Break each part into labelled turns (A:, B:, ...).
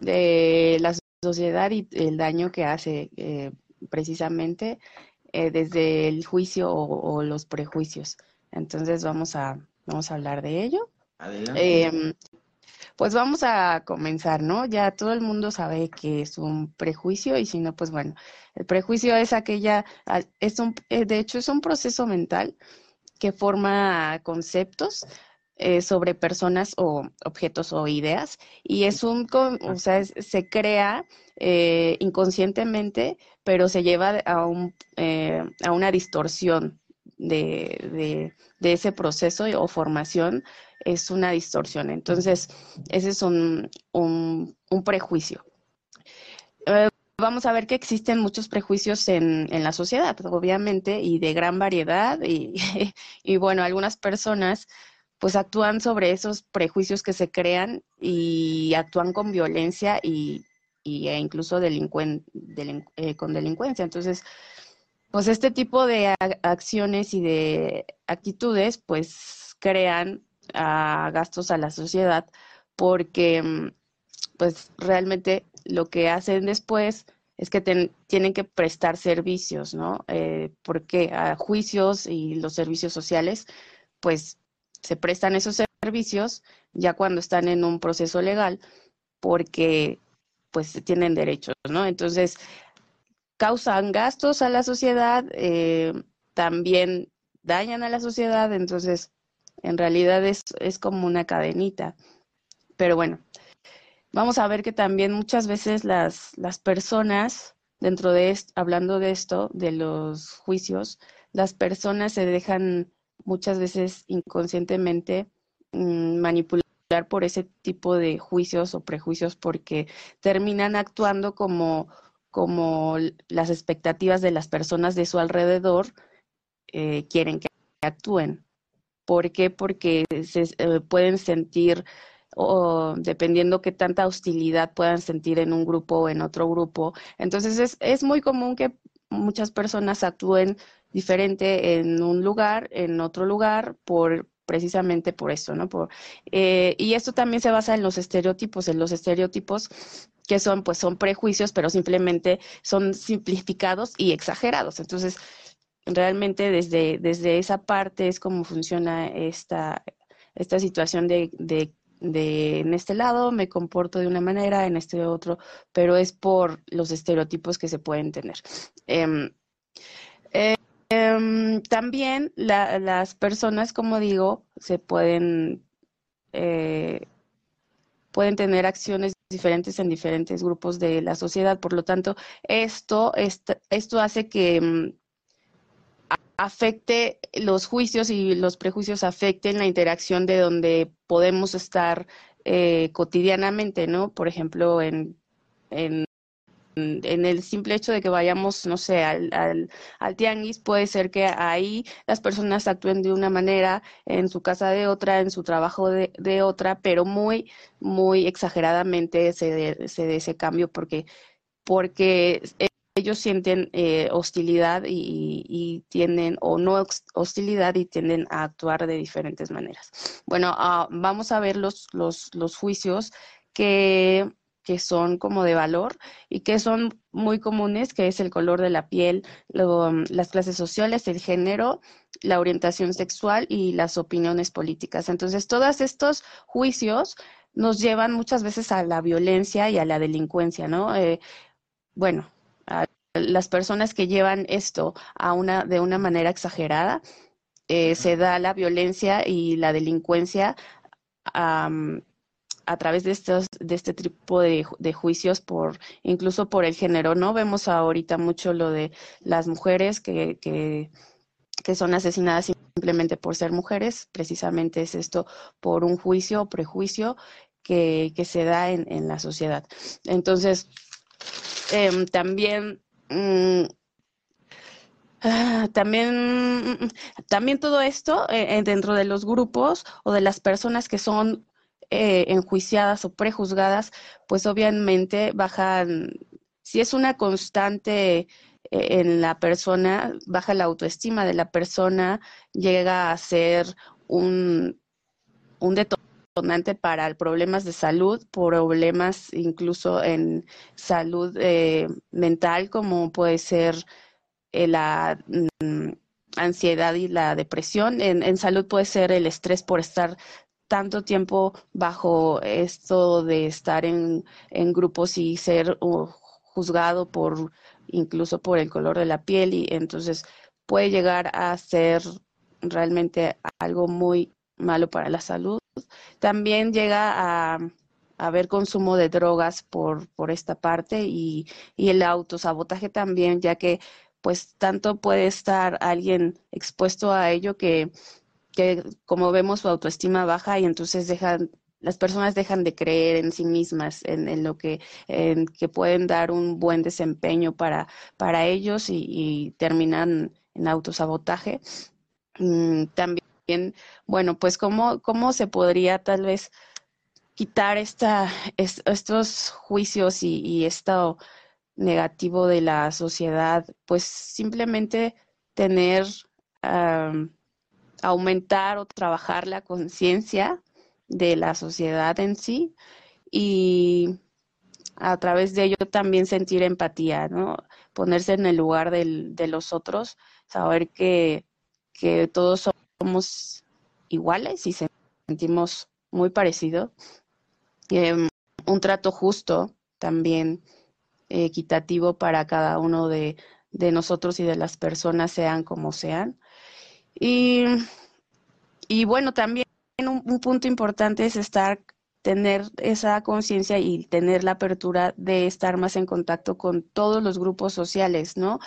A: de la sociedad y el daño que hace eh, precisamente eh, desde el juicio o, los prejuicios. Entonces vamos a, vamos a hablar de ello. Em, pues vamos a comenzar, ¿no? Ya todo el mundo sabe que es un prejuicio y si no, pues bueno, el prejuicio es aquella, es un, eh, de hecho es un proceso mental que forma conceptos eh, sobre personas o objetos o ideas y es un, o sea, se crea eh, inconscientemente, pero se lleva a, un, eh, a una distorsión de, de, ese proceso o formación, es una distorsión. Entonces, ese es un, un, prejuicio. Vamos a ver que existen muchos prejuicios en, en, la sociedad, obviamente, y de gran variedad. Y, y bueno, algunas personas pues actúan sobre esos prejuicios que se crean y actúan con violencia y, e incluso eh, con delincuencia. Entonces, pues este tipo de acciones y de actitudes pues crean gastos a la sociedad porque mm, pues realmente lo que hacen después es que tienen que prestar servicios, ¿no? Eh, porque a juicios y los servicios sociales pues se prestan esos servicios ya cuando están en un proceso legal porque pues tienen derechos, ¿no? Entonces, causan gastos a la sociedad, eh, también dañan a la sociedad, entonces, en realidad es, es como una cadenita. Pero bueno, vamos a ver que también muchas veces las, las personas, dentro de esto, hablando de esto, de los juicios, las personas se dejan muchas veces inconscientemente mm, manipular por ese tipo de juicios o prejuicios porque terminan actuando como, como las expectativas de las personas de su alrededor eh, quieren que actúen. ¿Por qué? Porque se eh, pueden sentir, dependiendo qué tanta hostilidad puedan sentir en un grupo o en otro grupo. Entonces es, es muy común que muchas personas actúen diferente en un lugar, en otro lugar, por precisamente por eso, ¿no? Por, eh, y esto también se basa en los estereotipos, en los estereotipos que son, pues son prejuicios, pero simplemente son simplificados y exagerados. Entonces, realmente desde, desde esa parte es como funciona esta, esta situación de, de, de, en este lado me comporto de una manera, en este otro, pero es por los estereotipos que se pueden tener. Em, eh, Em, también las personas, como digo, se pueden, eh, pueden tener acciones diferentes en diferentes grupos de la sociedad. Por lo tanto, esto, esto hace que mm, afecte los juicios y los prejuicios afecten la interacción de donde podemos estar eh, cotidianamente, ¿no? Por ejemplo, en, en en el simple hecho de que vayamos, no sé, al, al, tianguis, puede ser que ahí las personas actúen de una manera, en su casa de otra, en su trabajo de, de otra, pero muy, muy exageradamente se dé se ese cambio porque, porque ellos sienten eh, hostilidad y, y, tienden, o no hostilidad y tienden a actuar de diferentes maneras. Bueno, ah, vamos a ver los, los, los juicios que que son como de valor y que son muy comunes, que es el color de la piel, mm, las clases sociales, el género, la orientación sexual y las opiniones políticas. Entonces, todos estos juicios nos llevan muchas veces a la violencia y a la delincuencia, ¿no? Eh, bueno, las personas que llevan esto a una, de una manera exagerada, eh, se da la violencia y la delincuencia a través de estos de este tipo de, juicios por incluso por el género no vemos ahorita mucho lo de las mujeres que, que, son asesinadas simplemente por ser mujeres. Precisamente es esto por un juicio o prejuicio que, que se da en, en la sociedad. Entonces em, también mm, ah, también, también todo esto eh, dentro de los grupos o de las personas que son eh, enjuiciadas o prejuzgadas, pues obviamente bajan, si es una constante eh, en la persona, baja la autoestima de la persona, llega a ser un, un detonante para problemas de salud, problemas incluso en salud eh, mental, como puede ser eh, la mm, ansiedad y la depresión. En, salud puede ser el estrés por estar tanto tiempo bajo esto de estar en, grupos y ser juzgado por incluso por el color de la piel y entonces puede llegar a ser realmente algo muy malo para la salud. También llega a, haber consumo de drogas por, por esta parte y, y el autosabotaje también, ya que pues tanto puede estar alguien expuesto a ello que, que como vemos su autoestima baja y entonces dejan las personas dejan de creer en sí mismas, en, lo que, en que pueden dar un buen desempeño para, para ellos y, terminan en autosabotaje. Mm, también, bueno, pues cómo, cómo se podría tal vez quitar esta, estos juicios y, esto negativo de la sociedad, pues simplemente tener, aumentar o trabajar la conciencia de la sociedad en sí y a través de ello también sentir empatía, ¿no? Ponerse en el lugar de los otros, saber que que todos somos iguales y sentimos muy parecido. Em, un trato justo también equitativo para cada uno de, nosotros y de las personas, sean como sean. Y, bueno, también un, un, punto importante es estar, tener esa conciencia y tener la apertura de estar más en contacto con todos los grupos sociales, ¿no?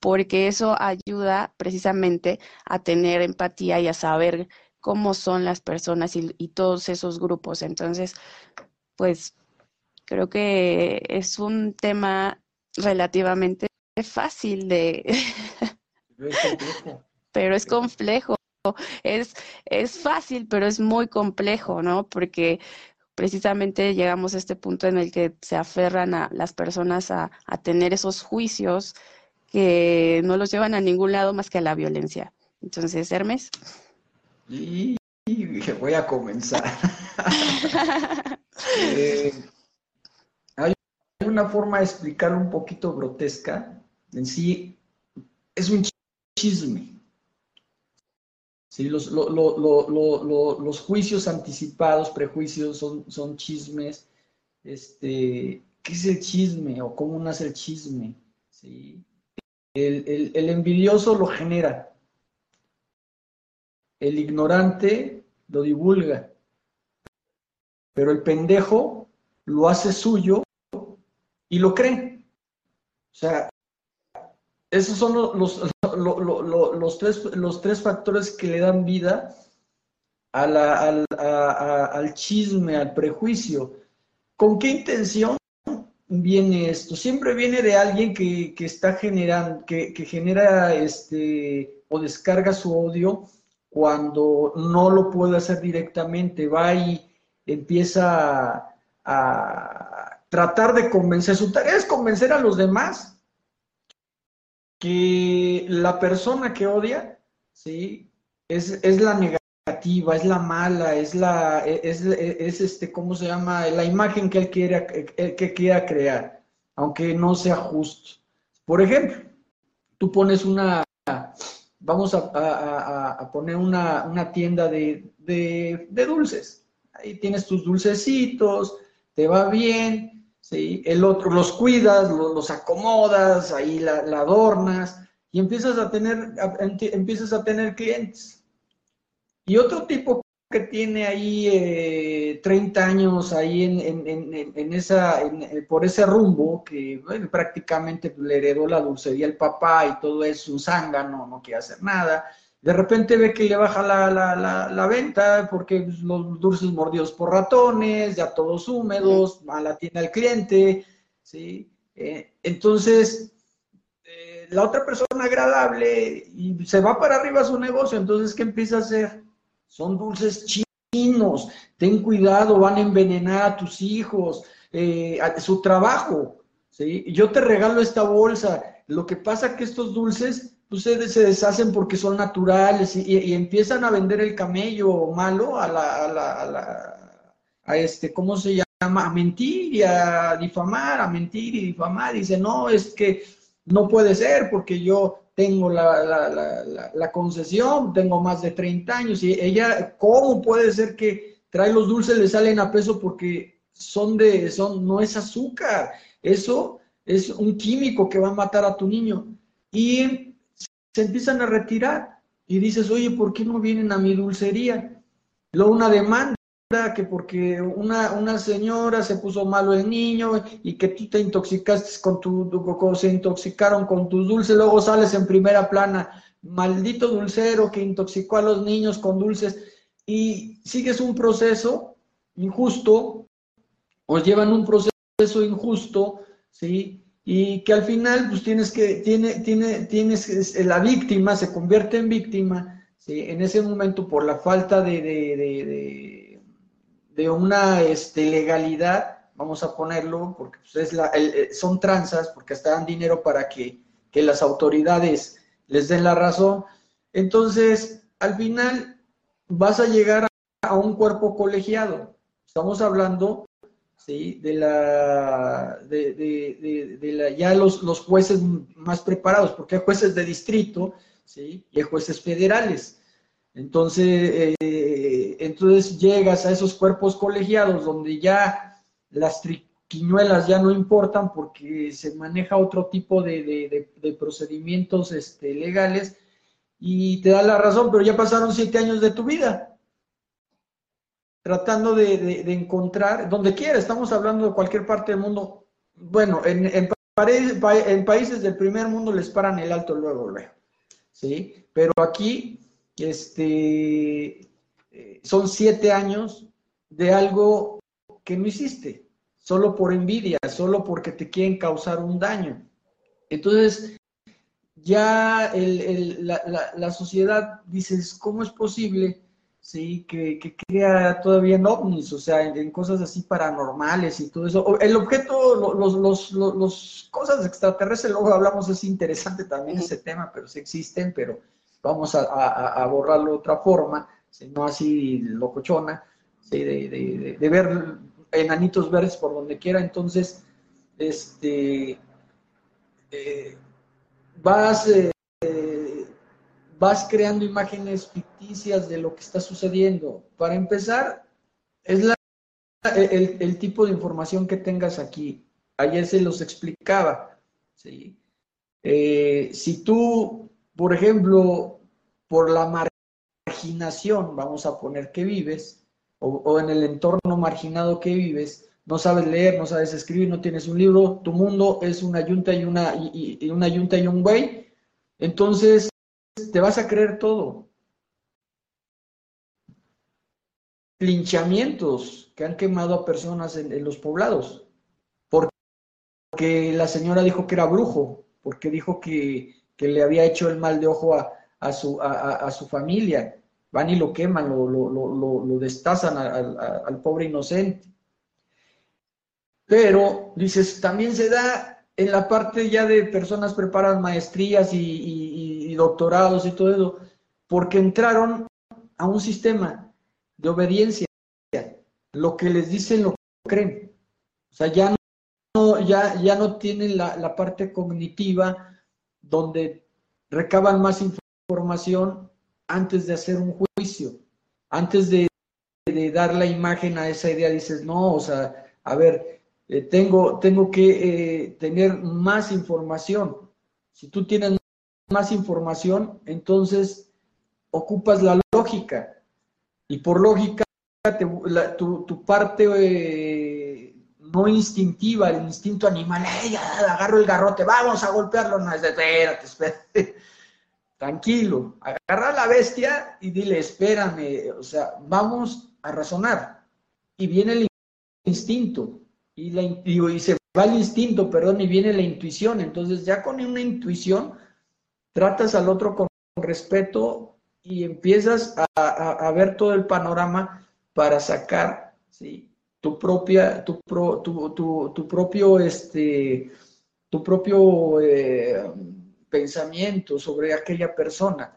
A: porque eso ayuda precisamente a tener empatía y a saber cómo son las personas y, todos esos grupos. Entonces, pues creo que es un tema relativamente fácil de... pero es complejo. Es, es fácil, pero es muy complejo, ¿no? Porque precisamente llegamos a este punto en el que se aferran a las personas a, a tener esos juicios que no los llevan a ningún lado más que a la violencia. Entonces, Hermes.
B: Y, voy a comenzar. Eh, hay una forma de explicar un poquito grotesca. En sí, es un chisme. Sí, los, los juicios anticipados, prejuicios, son, son chismes. Este, ¿Qué es el chisme o cómo nace el chisme? ¿Sí? El, envidioso lo genera. El ignorante lo divulga. Pero el pendejo lo hace suyo y lo cree. O sea, esos son los, los, tres, los tres factores que le dan vida al, al chisme, al prejuicio. ¿Con qué intención? viene esto? Siempre viene de alguien que, está generando, que, genera este o descarga su odio cuando no lo puede hacer directamente, va y empieza a, tratar de convencer. Su tarea es convencer a los demás que la persona que odia, ¿sí? Es, es la negativa es la mala, es la, es, es, este, ¿cómo se llama? La imagen que él quiere, que quiera crear, aunque no sea justo. Por ejemplo, tú pones una, vamos a, poner una, tienda de, dulces. Ahí tienes tus dulcecitos, te va bien, ¿sí? El otro los cuidas, los, acomodas, ahí la, adornas y empiezas a tener, empiezas a tener clientes y otro tipo que tiene ahí 30 eh, años ahí en, esa, por ese rumbo, que prácticamente le heredó la dulcería el papá y todo es un zángano, no quiere hacer nada. De repente ve que le baja la, venta porque los dulces mordidos por ratones, ya todos húmedos, mala tiene al cliente, ¿sí? Eh, entonces, eh, la otra persona agradable y se va para arriba su negocio, entonces, ¿qué empieza a hacer? son dulces chinos, ten cuidado, van a envenenar a tus hijos, eh, a su trabajo, ¿sí? Yo te regalo esta bolsa, lo que pasa que estos dulces ustedes se deshacen porque son naturales y, empiezan a vender el camello malo a la, a la, a la, este, ¿cómo se llama? A mentir y a difamar, a mentir y difamar. Dice, no, es que no puede ser porque yo tengo la, la, la, concesión, tengo más de 30 años y ella, ¿cómo puede ser que trae los dulces, le salen a peso porque son de, son, no es azúcar, eso es un químico que va a matar a tu niño. Y se empiezan a retirar y dices, oye, ¿por qué no vienen a mi dulcería? Luego una demanda que porque una, una señora se puso malo el niño y que tú te intoxicaste con tu, se intoxicaron con tus dulces, luego sales en primera plana, maldito dulcero que intoxicó a los niños con dulces y sigues un proceso injusto, os llevan un proceso injusto, ¿sí? Y que al final, pues tienes que, tiene, tiene, tienes, la víctima se convierte en víctima, ¿sí? En ese momento por la falta de, de, de de una este, legalidad, vamos a ponerlo, porque pues, es la, eh, son tranzas, porque hasta dan dinero para que, las autoridades les den la razón. Entonces, al final vas a llegar a, un cuerpo colegiado. Estamos hablando ¿sí? de la, de, la ya los, los, jueces más preparados, porque hay jueces de distrito ¿sí? y hay jueces federales. Entonces, eh, entonces llegas a esos cuerpos colegiados donde ya las triquiñuelas ya no importan porque se maneja otro tipo de, procedimientos este, legales y te da la razón, pero ya pasaron siete años de tu vida tratando de, encontrar, donde quiera, estamos hablando de cualquier parte del mundo, bueno, en, en, en países del primer mundo les paran el alto luego, luego, ¿sí? Pero aquí este, eh, son siete años de algo que no hiciste, solo por envidia, solo porque te quieren causar un daño. Entonces, ya la, sociedad dices, ¿cómo es posible sí, que, crea todavía en ovnis, o sea, en, cosas así paranormales y todo eso? El objeto, los, los, los, cosas extraterrestres, luego hablamos, es interesante también ese tema, pero sí existen, pero vamos a, borrarlo de otra forma, no así locochona, de, de, ver enanitos verdes por donde quiera, entonces, este, eh, vas, eh, vas creando imágenes ficticias de lo que está sucediendo. Para empezar, es la, el, tipo de información que tengas aquí. Ayer se los explicaba. ¿sí? Eh, si tú, por ejemplo, por la marginación, vamos a poner que vives, o, en el entorno marginado que vives, no sabes leer, no sabes escribir, no tienes un libro, tu mundo es una yunta y una, y, una yunta y un güey, entonces te vas a creer todo. Linchamientos que han quemado a personas en, los poblados, porque la señora dijo que era brujo, porque dijo que, que le había hecho el mal de ojo a, a su, a, su familia, van y lo queman, lo, lo, lo, destazan al, pobre inocente. Pero, dices, también se da en la parte ya de personas preparadas maestrías y, doctorados y todo eso, porque entraron a un sistema de obediencia. Lo que les dicen lo creen. O sea, ya no, ya, ya no tienen la, la parte cognitiva donde recaban más información antes de hacer un juicio, antes de, dar la imagen a esa idea, dices, no, o sea, a ver, eh, tengo, tengo que eh, tener más información. Si tú tienes más información, entonces ocupas la lógica. Y por lógica, tu, parte eh, no instintiva, el instinto animal, agarro el garrote, vamos a golpearlo! No, espérate, espérate tranquilo, agarra a la bestia y dile, espérame, o sea, vamos a razonar. Y viene el instinto, y, la, y se va el instinto, perdón, y viene la intuición. Entonces ya con una intuición tratas al otro con respeto y empiezas a, ver todo el panorama para sacar tu propia, tu, tu, tu, propio, este, tu propio... Eh, pensamiento sobre aquella persona.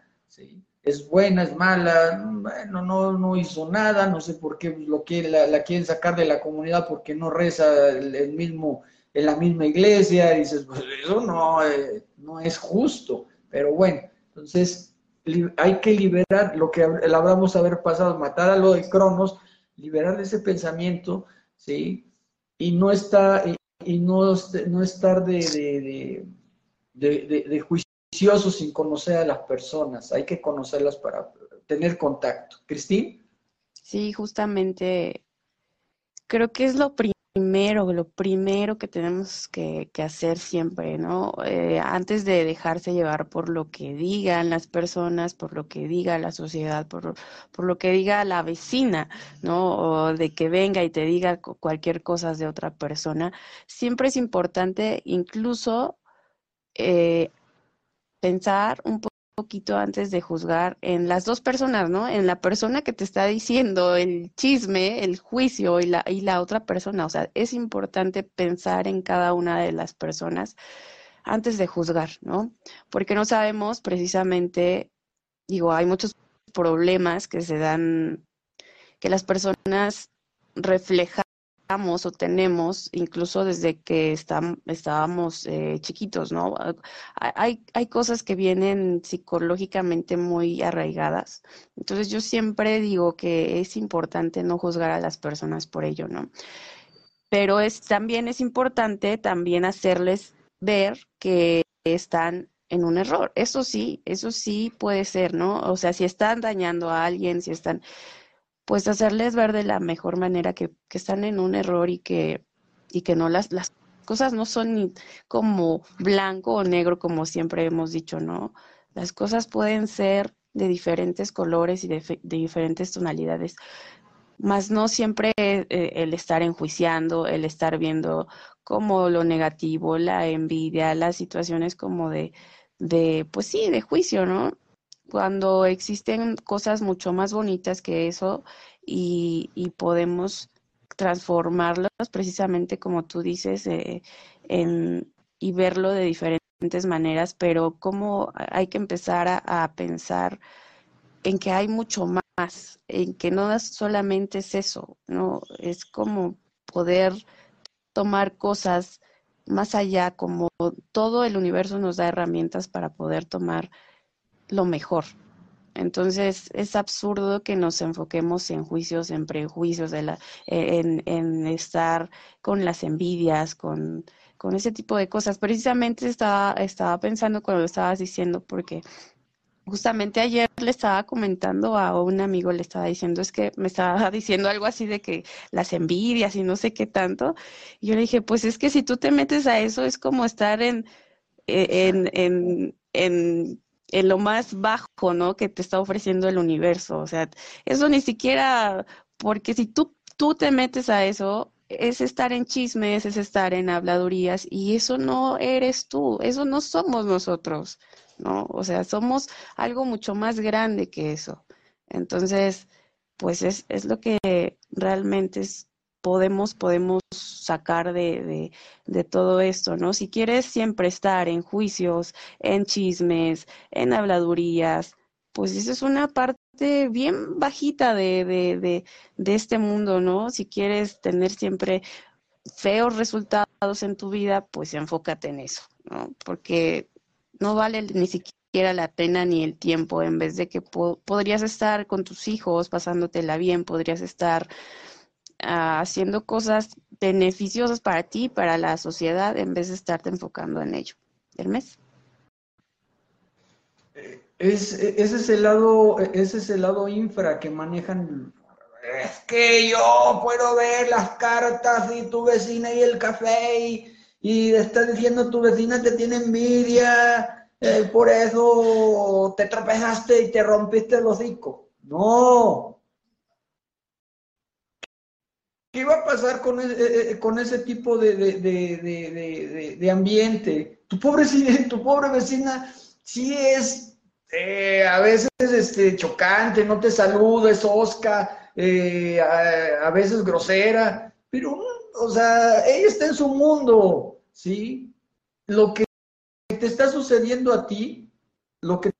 B: Es buena, es mala, bueno, no, no hizo nada, no sé por qué lo la, quieren sacar de la comunidad porque no reza el, mismo, en la misma iglesia, dices, pues eso no, eh, no es justo, pero bueno, entonces hay que liberar lo que hablamos haber pasado, matar a lo de Cronos, liberar ese pensamiento, ¿sí? Y no está, y, no, no estar de, de, de, juicioso sin conocer a las personas. Hay que conocerlas para tener contacto. Cristín.
A: Sí, justamente creo que es lo primero, lo primero que tenemos que, hacer siempre, ¿no? Eh, antes de dejarse llevar por lo que digan las personas, por lo que diga la sociedad, por, por lo que diga la vecina, ¿no? O de que venga y te diga cualquier cosa de otra persona, siempre es importante incluso eh, pensar un poquito antes de juzgar en las dos personas, ¿no? En la persona que te está diciendo el chisme, el juicio y la, y la otra persona. O sea, es importante pensar en cada una de las personas antes de juzgar, ¿no? Porque no sabemos precisamente, digo, hay muchos problemas que se dan, que las personas reflejan o tenemos incluso desde que estábamos eh, chiquitos, ¿no? Hay, hay cosas que vienen psicológicamente muy arraigadas. Entonces yo siempre digo que es importante no juzgar a las personas por ello, ¿no? Pero es, también es importante también hacerles ver que están en un error. Eso sí, eso sí puede ser, ¿no? O sea, si están dañando a alguien, si están pues hacerles ver de la mejor manera que, están en un error y que, y que no las, las cosas no son ni como blanco o negro como siempre hemos dicho, ¿no? Las cosas pueden ser de diferentes colores y de, diferentes tonalidades, más no siempre eh, el estar enjuiciando, el estar viendo como lo negativo, la envidia, las situaciones como de, de, pues sí, de juicio, ¿no? Cuando existen cosas mucho más bonitas que eso y, podemos transformarlas precisamente como tú dices eh, en, y verlo de diferentes maneras, pero cómo hay que empezar a, pensar en que hay mucho más, en que no solamente es eso, no es como poder tomar cosas más allá, como todo el universo nos da herramientas para poder tomar lo mejor. Entonces es absurdo que nos enfoquemos en juicios, en prejuicios, en, en, estar con las envidias, con, con, ese tipo de cosas. Precisamente estaba, estaba pensando cuando lo estabas diciendo, porque justamente ayer le estaba comentando a un amigo, le estaba diciendo, es que me estaba diciendo algo así de que las envidias y no sé qué tanto. Y yo le dije, pues es que si tú te metes a eso es como estar en, en, en, en en lo más bajo, ¿no? Que te está ofreciendo el universo. O sea, eso ni siquiera, porque si tú, tú te metes a eso, es estar en chismes, es estar en habladurías, y eso no eres tú, eso no somos nosotros, ¿no? O sea, somos algo mucho más grande que eso. Entonces, pues es, es lo que realmente es, podemos, podemos sacar de, de, todo esto, ¿no? Si quieres siempre estar en juicios, en chismes, en habladurías, pues eso es una parte bien bajita de, de, de este mundo, ¿no? Si quieres tener siempre feos resultados en tu vida, pues enfócate en eso, ¿no? Porque no vale ni siquiera la pena ni el tiempo, en vez de que podrías estar con tus hijos pasándotela bien, podrías estar haciendo cosas beneficiosas para ti y para la sociedad en vez de estarte enfocando en ello. Hermes.
B: Es, ese es el lado, ese es el lado infra que manejan. Es que yo puedo ver las cartas y tu vecina y el café y, y estás diciendo tu vecina te tiene envidia, eh, por eso te tropezaste y te rompiste el hocico. No, ¿Qué va a pasar con, ese, eh, eh, con ese tipo de, de, ambiente? Tu pobre, tu pobre vecina sí es eh, a veces este, chocante, no te saluda, es osca, a, veces grosera, pero, o sea, ella está en su mundo, ¿sí? Lo que te está sucediendo a ti, lo que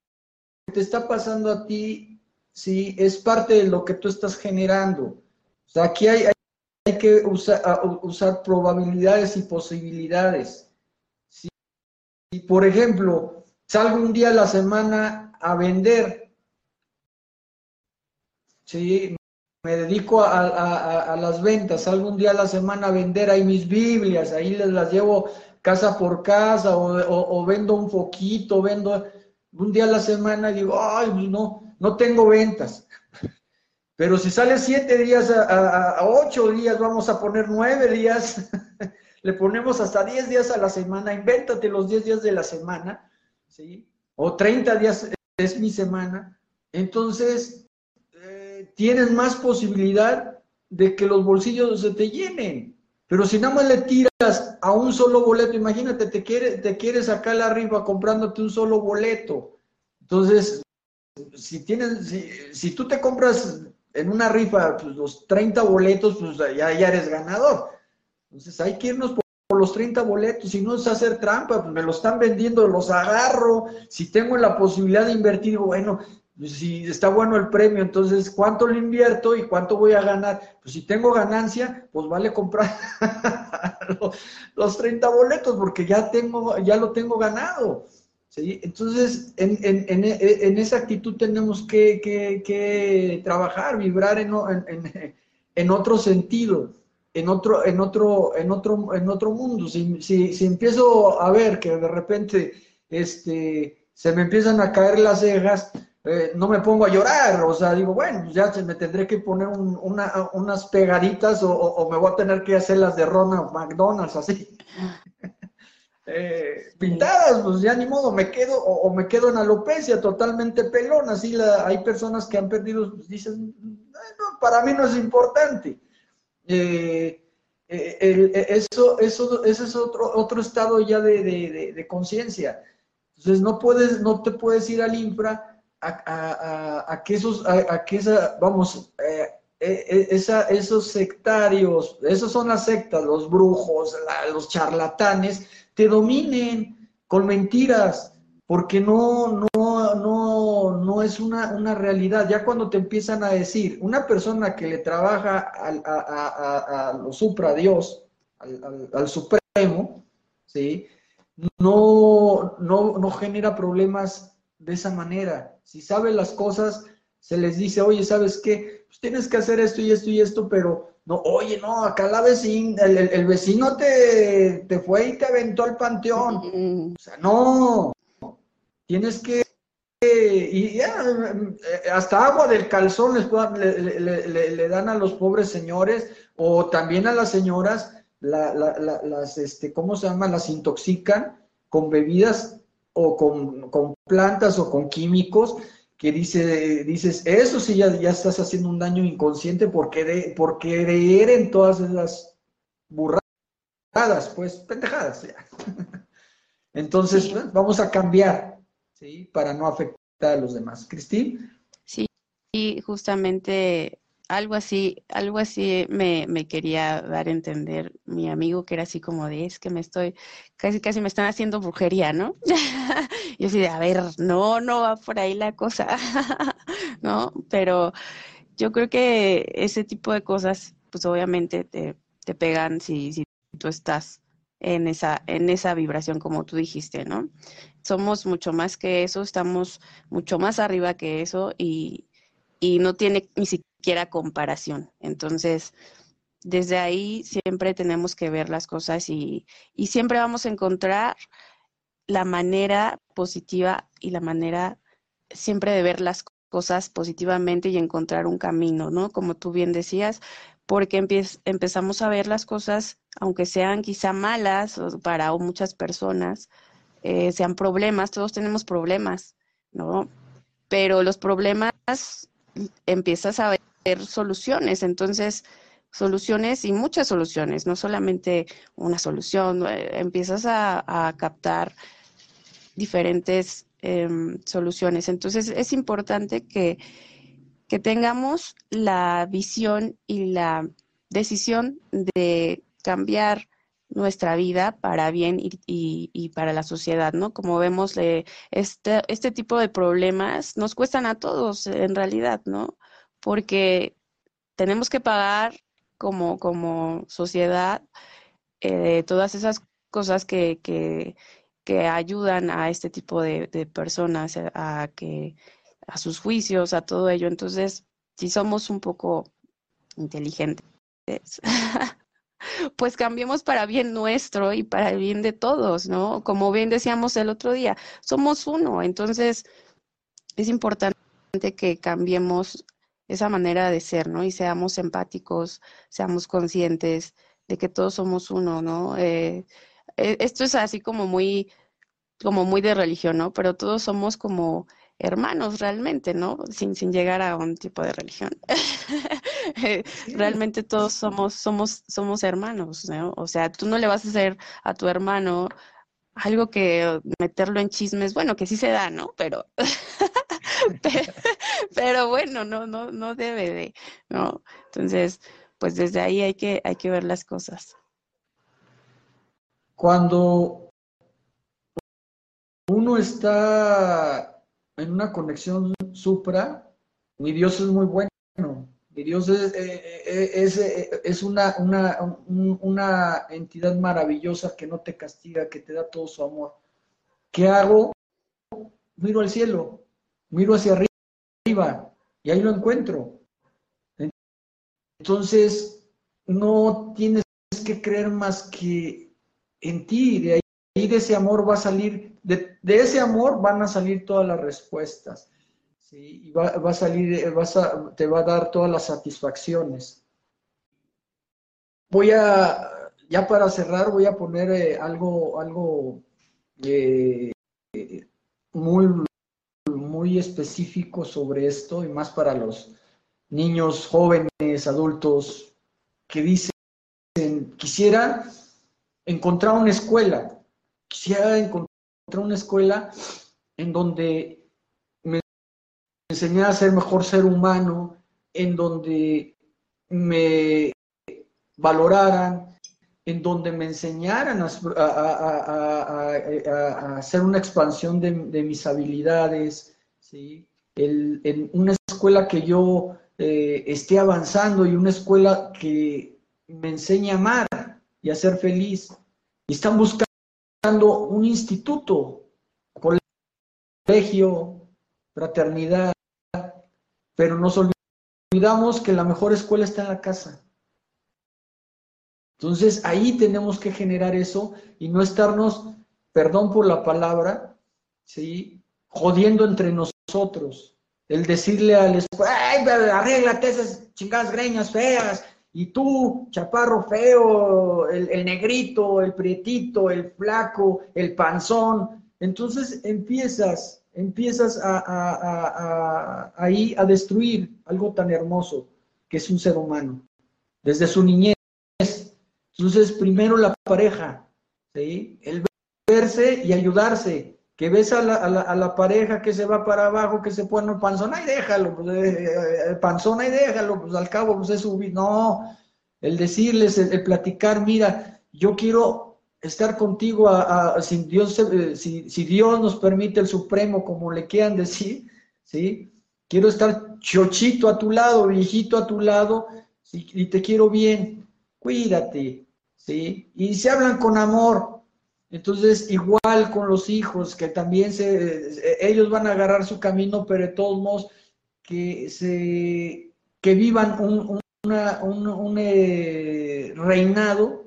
B: te está pasando a ti, sí, es parte de lo que tú estás generando. O sea, aquí hay que usar, usar probabilidades y posibilidades. Si, por ejemplo, salgo un día a la semana a vender, ¿sí? me dedico a, las ventas, salgo un día a la semana a vender ahí mis Biblias, ahí les las llevo casa por casa o, vendo un poquito, vendo un día a la semana digo, ay, no, no tengo ventas. Pero si sale siete días a, ocho días, vamos a poner nueve días, le ponemos hasta diez días a la semana, invéntate los diez días de la semana, ¿sí? O treinta días es mi semana. Entonces, eh, tienes más posibilidad de que los bolsillos se te llenen. Pero si nada más le tiras a un solo boleto, imagínate, te quieres, te quieres sacar la rifa comprándote un solo boleto. Entonces, si tienes, si, si tú te compras en una rifa pues, los 30 boletos, pues ya, ya eres ganador. Entonces hay que irnos por, los 30 boletos, si no es hacer trampa, pues me lo están vendiendo, los agarro, si tengo la posibilidad de invertir, bueno, pues, si está bueno el premio, entonces, ¿cuánto le invierto y cuánto voy a ganar? Pues si tengo ganancia, pues vale comprar los 30 boletos porque ya tengo, ya lo tengo ganado. ¿Sí? Entonces, en, en, en, esa actitud tenemos que, que, que trabajar, vibrar en, otro sentido, en otro, en otro, en otro, en otro mundo. Si, si, si, empiezo a ver que de repente este, se me empiezan a caer las cejas, eh, no me pongo a llorar, o sea, digo, bueno, ya se me tendré que poner una, unas pegaditas o, o, me voy a tener que hacer las de Ronald McDonald's, así. Eh, pintadas, pues ya ni modo, me quedo, o, me quedo en alopecia totalmente pelón, así la, hay personas que han perdido, pues dicen, no, para mí no es importante. Eh, eh, eso, eso, ese es otro, otro estado ya de, conciencia. Entonces no puedes, no te puedes ir al infra a, que esos, a, que esa, vamos, esa, esos sectarios, esos son las sectas, los brujos, los charlatanes, te dominen con mentiras, porque no, no, no, no es una, una realidad. Ya cuando te empiezan a decir, una persona que le trabaja al, a, lo supra Dios, al, al, supremo, ¿sí? No, no, no genera problemas de esa manera. Si sabe las cosas, se les dice, oye, ¿sabes qué? Pues tienes que hacer esto y esto y esto, pero no, oye, no, acá la vecina, el, vecino te, fue y te aventó al panteón. O sea, no, tienes que y ya, eh, hasta agua del calzón les le, dan a los pobres señores o también a las señoras, las, este, ¿cómo se llama? Las intoxican con bebidas o con, con plantas o con químicos que dice, dices, eso sí ya, ya estás haciendo un daño inconsciente porque creer en todas esas burradas, pues pendejadas. Entonces, pues, vamos a cambiar, ¿sí? Para no afectar a los demás. Cristín.
A: Sí, y justamente algo así, algo así me, me, quería dar a entender mi amigo que era así como de, es que me estoy, casi casi me están haciendo brujería, ¿no? y así de, a ver, no, no va por ahí la cosa, ¿no? Pero yo creo que ese tipo de cosas, pues obviamente te, te pegan si, si tú estás en esa, en esa vibración, como tú dijiste, ¿no? Somos mucho más que eso, estamos mucho más arriba que eso y, y no tiene ni siquiera quiera comparación. Entonces, desde ahí siempre tenemos que ver las cosas y, y siempre vamos a encontrar la manera positiva y la manera siempre de ver las cosas positivamente y encontrar un camino, ¿no? Como tú bien decías, porque empezamos a ver las cosas, aunque sean quizá malas para muchas personas, eh, sean problemas, todos tenemos problemas, ¿no? Pero los problemas empiezas a ver soluciones. Entonces, soluciones y muchas soluciones, no solamente una solución, eh, empiezas a, captar diferentes em, soluciones. Entonces, es importante que, que tengamos la visión y la decisión de cambiar nuestra vida para bien y, para la sociedad, ¿no? Como vemos, este, este tipo de problemas nos cuestan a todos en realidad, ¿no? Porque tenemos que pagar como, como sociedad eh, todas esas cosas que, que, ayudan a este tipo de, personas a que a sus juicios, a todo ello. Entonces, si somos un poco inteligentes, pues cambiemos para bien nuestro y para el bien de todos, ¿no? Como bien decíamos el otro día, somos uno, entonces es importante que cambiemos esa manera de ser, ¿no? Y seamos empáticos, seamos conscientes de que todos somos uno, ¿no? Eh, eh, esto es así como muy, como muy de religión, ¿no? Pero todos somos como hermanos realmente, ¿no? Sin, sin llegar a un tipo de religión. realmente todos somos, somos, somos hermanos, ¿no? O sea, tú no le vas a hacer a tu hermano algo que meterlo en chismes, bueno, que sí se da, ¿no? Pero, pero, bueno, no, no, no debe de, ¿no? Entonces, pues desde ahí hay que, hay que ver las cosas.
B: Cuando uno está en una conexión supra, mi Dios es muy bueno. Mi Dios es, eh, eh, eh, una, una, entidad maravillosa que no te castiga, que te da todo su amor. ¿Qué hago? Miro al cielo, miro hacia arriba y ahí lo encuentro. Entonces, no tienes que creer más que en ti, de ahí de ese amor va a salir de, ese amor van a salir todas las respuestas. Y va, a salir, eh, vas a, te va a dar todas las satisfacciones. Voy a, ya para cerrar, voy a poner eh, algo, algo eh, muy, muy específico sobre esto y más para los niños, jóvenes, adultos que dicen, quisiera encontrar una escuela, quisiera encontrar una escuela en donde me enseñara a ser mejor ser humano, en donde me valoraran, en donde me enseñaran a, hacer una expansión de, mis habilidades, ¿sí? en una escuela que yo eh, esté avanzando y una escuela que me enseñe a amar y a ser feliz. Y están buscando un instituto, colegio, fraternidad, pero nos olvidamos que la mejor escuela está en la casa. Entonces ahí tenemos que generar eso y no estarnos, perdón por la palabra, ¿sí? jodiendo entre nosotros. El decirle al ay, arréglate esas chingadas greñas feas, y tú, chaparro feo, el, negrito, el prietito, el flaco, el panzón, entonces empiezas, empiezas a, ahí a destruir algo tan hermoso que es un ser humano, desde su niñez. Entonces, primero la pareja, ¿sí? el verse y ayudarse, que ves a la, a la, pareja que se va para abajo, que se pone panzón, y déjalo, pues, eh, eh, panzón, y déjalo, pues al cabo, pues es subir. No, el decirles, el, platicar, mira, yo quiero estar contigo a, si, Dios, eh, si, Dios nos permite el Supremo, como le quieran decir, ¿sí? Quiero estar chochito a tu lado, viejito a tu lado, y te quiero bien, cuídate, ¿sí? Y se hablan con amor, entonces, igual con los hijos, que también se, ellos van a agarrar su camino, pero de todos modos, que, se, que vivan un, un, eh, reinado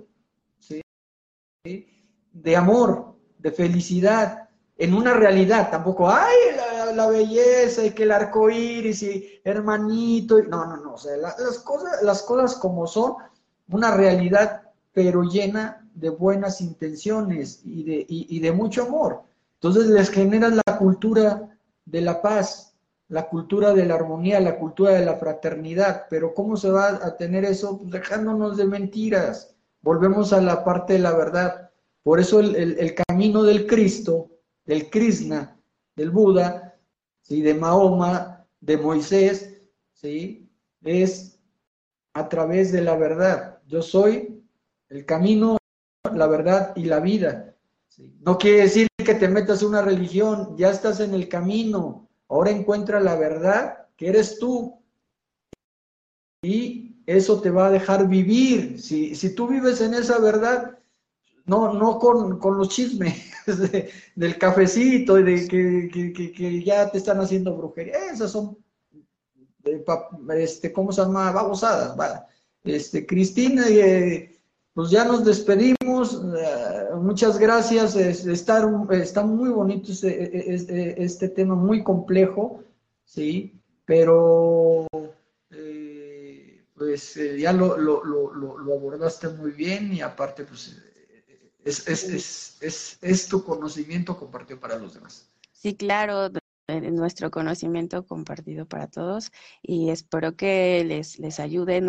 B: de amor, de felicidad, en una realidad, tampoco, ay, la, belleza y que el arco iris y hermanito, no, no, no, o sea, las, cosas, las cosas como son, una realidad, pero llena de buenas intenciones y de, y, de mucho amor. Entonces les generan la cultura de la paz, la cultura de la armonía, la cultura de la fraternidad. Pero ¿cómo se va a tener eso? Pues dejándonos de mentiras. Volvemos a la parte de la verdad. Por eso el, camino del Cristo, del Krishna, del Buda, ¿sí? de Mahoma, de Moisés, ¿sí? es a través de la verdad. Yo soy el camino, la verdad y la vida. No quiere decir que te metas en una religión, ya estás en el camino, ahora encuentra la verdad, que eres tú. Y eso te va a dejar vivir. Si, si tú vives en esa verdad, no, no con, los chismes del cafecito y de que, ya te están haciendo brujería. Esas son, este, ¿cómo se llama? Babosadas. Este, Cristina, eh, pues ya nos despedimos. Eh, muchas gracias. está, está muy bonito este, este, este, tema, muy complejo, ¿sí? Pero pues eh, ya lo, lo, lo, lo, abordaste muy bien y aparte, pues es, es, es, es, tu conocimiento compartido para los demás.
A: Sí, claro, nuestro conocimiento compartido para todos y espero que les, les ayude,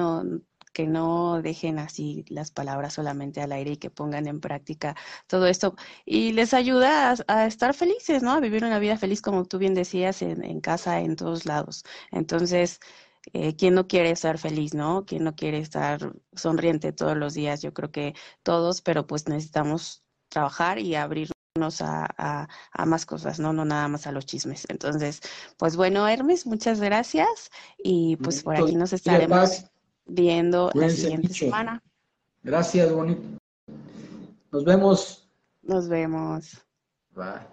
A: que no dejen así las palabras solamente al aire y que pongan en práctica todo esto y les ayuda a, estar felices, ¿no? A vivir una vida feliz, como tú bien decías, en, en casa, en todos lados. Entonces, eh, ¿Quién no quiere estar feliz, no? ¿Quién no quiere estar sonriente todos los días? Yo creo que todos, pero pues necesitamos trabajar y abrirnos a, más cosas, ¿no? No nada más a los chismes. Entonces, pues bueno, Hermes, muchas gracias y pues por aquí nos estaremos viendo la siguiente semana.
B: Gracias, bonito. Nos vemos.
A: Nos vemos.
B: Bye.